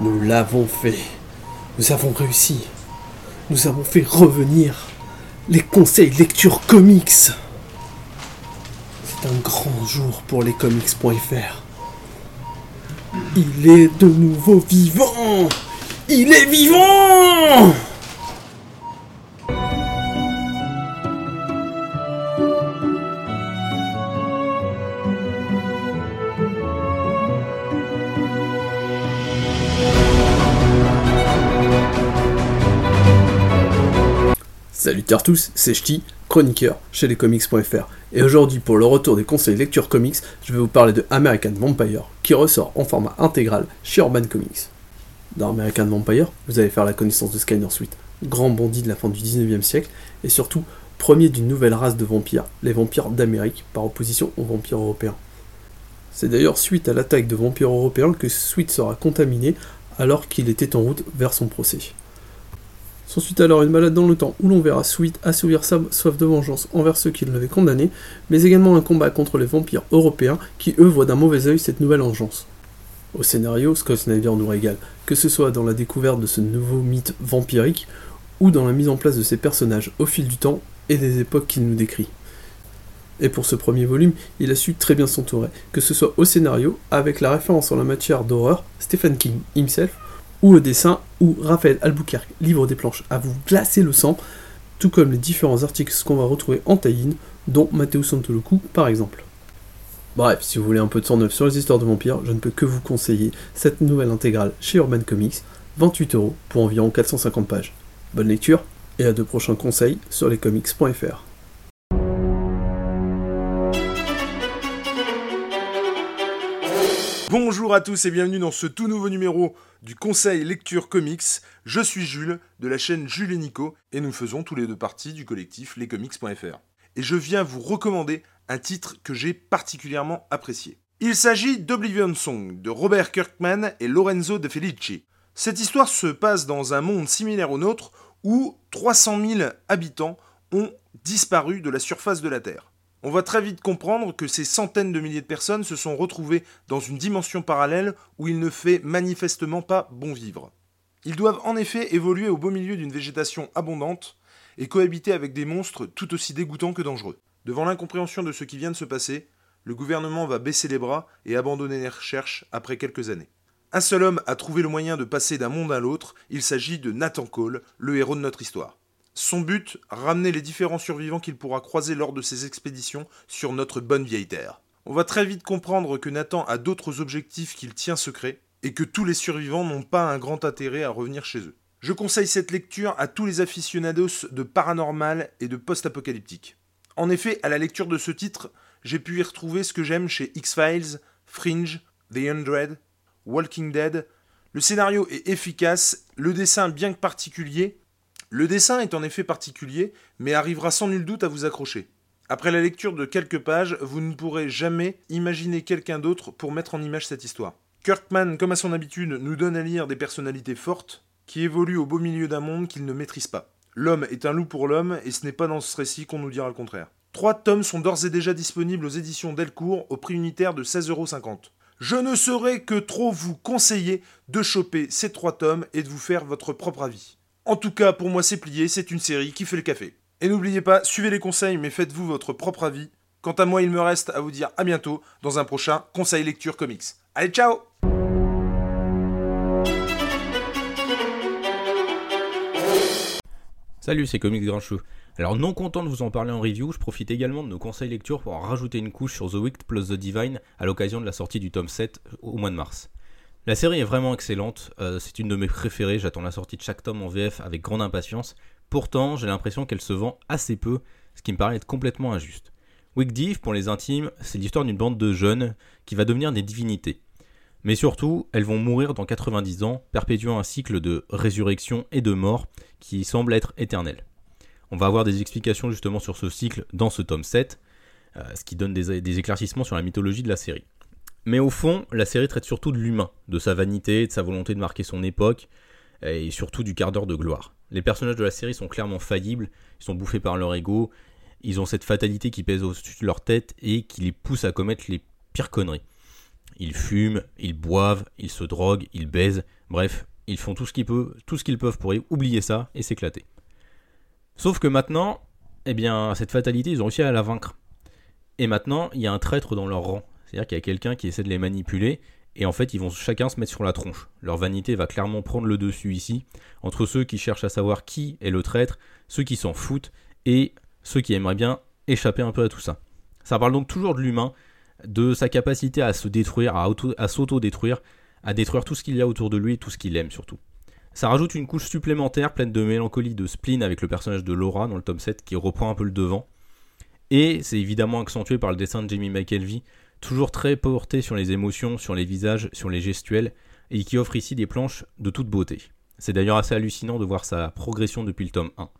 Nous l'avons fait. Nous avons réussi. Nous avons fait revenir les conseils lecture comics. C'est un grand jour pour les comics.fr. Il est de nouveau vivant Il est vivant Salut à tous, c'est Ch'ti, chroniqueur chez lescomics.fr. Et aujourd'hui, pour le retour des conseils lecture comics, je vais vous parler de American Vampire, qui ressort en format intégral chez Urban Comics. Dans American Vampire, vous allez faire la connaissance de Skyner Sweet, grand bandit de la fin du 19e siècle, et surtout premier d'une nouvelle race de vampires, les vampires d'Amérique, par opposition aux vampires européens. C'est d'ailleurs suite à l'attaque de vampires européens que Sweet sera contaminé alors qu'il était en route vers son procès. S'ensuit alors une balade dans le temps où l'on verra Sweet assouvir sa soif de vengeance envers ceux qui l'avaient condamné, mais également un combat contre les vampires européens qui eux voient d'un mauvais œil cette nouvelle vengeance. Au scénario, Scott Snyder nous régale, que ce soit dans la découverte de ce nouveau mythe vampirique ou dans la mise en place de ses personnages au fil du temps et des époques qu'il nous décrit. Et pour ce premier volume, il a su très bien s'entourer, que ce soit au scénario, avec la référence en la matière d'horreur, Stephen King himself, ou au dessin, où Raphaël Albuquerque livre des planches à vous glacer le sang, tout comme les différents articles qu'on va retrouver en tie dont Matteo Santoloku par exemple. Bref, si vous voulez un peu de sang neuf sur les histoires de vampires, je ne peux que vous conseiller cette nouvelle intégrale chez Urban Comics, 28 euros pour environ 450 pages. Bonne lecture et à de prochains conseils sur lescomics.fr. Bonjour à tous et bienvenue dans ce tout nouveau numéro du Conseil Lecture Comics. Je suis Jules de la chaîne Jules et Nico et nous faisons tous les deux partie du collectif lescomics.fr. Et je viens vous recommander un titre que j'ai particulièrement apprécié. Il s'agit d'Oblivion Song de Robert Kirkman et Lorenzo De Felici. Cette histoire se passe dans un monde similaire au nôtre où 300 000 habitants ont disparu de la surface de la Terre. On va très vite comprendre que ces centaines de milliers de personnes se sont retrouvées dans une dimension parallèle où il ne fait manifestement pas bon vivre. Ils doivent en effet évoluer au beau milieu d'une végétation abondante et cohabiter avec des monstres tout aussi dégoûtants que dangereux. Devant l'incompréhension de ce qui vient de se passer, le gouvernement va baisser les bras et abandonner les recherches après quelques années. Un seul homme a trouvé le moyen de passer d'un monde à l'autre, il s'agit de Nathan Cole, le héros de notre histoire. Son but, ramener les différents survivants qu'il pourra croiser lors de ses expéditions sur notre bonne vieille Terre. On va très vite comprendre que Nathan a d'autres objectifs qu'il tient secrets, et que tous les survivants n'ont pas un grand intérêt à revenir chez eux. Je conseille cette lecture à tous les aficionados de paranormal et de post-apocalyptique. En effet, à la lecture de ce titre, j'ai pu y retrouver ce que j'aime chez X-Files, Fringe, The Undread, Walking Dead. Le scénario est efficace, le dessin bien que particulier, le dessin est en effet particulier, mais arrivera sans nul doute à vous accrocher. Après la lecture de quelques pages, vous ne pourrez jamais imaginer quelqu'un d'autre pour mettre en image cette histoire. Kirkman, comme à son habitude, nous donne à lire des personnalités fortes qui évoluent au beau milieu d'un monde qu'ils ne maîtrisent pas. L'homme est un loup pour l'homme, et ce n'est pas dans ce récit qu'on nous dira le contraire. Trois tomes sont d'ores et déjà disponibles aux éditions Delcourt au prix unitaire de 16,50€. Je ne saurais que trop vous conseiller de choper ces trois tomes et de vous faire votre propre avis. En tout cas, pour moi, c'est plié, c'est une série qui fait le café. Et n'oubliez pas, suivez les conseils, mais faites-vous votre propre avis. Quant à moi, il me reste à vous dire à bientôt dans un prochain Conseil Lecture Comics. Allez, ciao Salut, c'est Comics Grincheux. Alors, non content de vous en parler en review, je profite également de nos conseils lecture pour rajouter une couche sur The Wicked plus The Divine à l'occasion de la sortie du tome 7 au mois de mars. La série est vraiment excellente, euh, c'est une de mes préférées, j'attends la sortie de chaque tome en VF avec grande impatience. Pourtant, j'ai l'impression qu'elle se vend assez peu, ce qui me paraît être complètement injuste. Div, pour les intimes, c'est l'histoire d'une bande de jeunes qui va devenir des divinités. Mais surtout, elles vont mourir dans 90 ans, perpétuant un cycle de résurrection et de mort qui semble être éternel. On va avoir des explications justement sur ce cycle dans ce tome 7, euh, ce qui donne des éclaircissements sur la mythologie de la série. Mais au fond, la série traite surtout de l'humain, de sa vanité, de sa volonté de marquer son époque, et surtout du quart d'heure de gloire. Les personnages de la série sont clairement faillibles, ils sont bouffés par leur ego, ils ont cette fatalité qui pèse au-dessus de leur tête et qui les pousse à commettre les pires conneries. Ils fument, ils boivent, ils se droguent, ils baisent, Bref, ils font tout ce qu'ils peuvent, tout ce qu'ils peuvent pour oublier ça et s'éclater. Sauf que maintenant, eh bien, cette fatalité, ils ont réussi à la vaincre. Et maintenant, il y a un traître dans leur rang. C'est-à-dire qu'il y a quelqu'un qui essaie de les manipuler, et en fait, ils vont chacun se mettre sur la tronche. Leur vanité va clairement prendre le dessus ici, entre ceux qui cherchent à savoir qui est le traître, ceux qui s'en foutent, et ceux qui aimeraient bien échapper un peu à tout ça. Ça parle donc toujours de l'humain, de sa capacité à se détruire, à, s'auto-détruire, à détruire tout ce qu'il y a autour de lui et tout ce qu'il aime surtout. Ça rajoute une couche supplémentaire pleine de mélancolie, de spleen avec le personnage de Laura dans le tome 7 qui reprend un peu le devant. Et c'est évidemment accentué par le dessin de Jamie McKelvey, toujours très porté sur les émotions, sur les visages, sur les gestuels, et qui offre ici des planches de toute beauté. C'est d'ailleurs assez hallucinant de voir sa progression depuis le tome 1.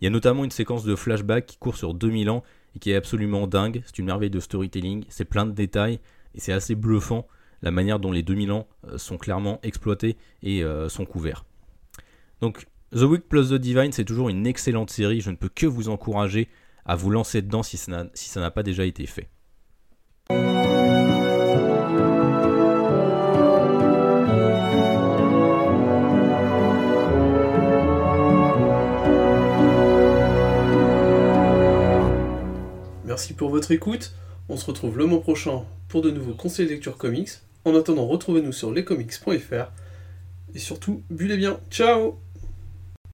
Il y a notamment une séquence de flashback qui court sur 2000 ans et qui est absolument dingue, c'est une merveille de storytelling, c'est plein de détails, et c'est assez bluffant la manière dont les 2000 ans euh, sont clairement exploités et euh, sont couverts. Donc The Week plus The Divine, c'est toujours une excellente série, je ne peux que vous encourager à vous lancer dedans si ça n'a pas déjà été fait. Merci pour votre écoute. On se retrouve le mois prochain pour de nouveaux conseils de lecture comics. En attendant, retrouvez-nous sur lescomics.fr. Et surtout, buvez bien. Ciao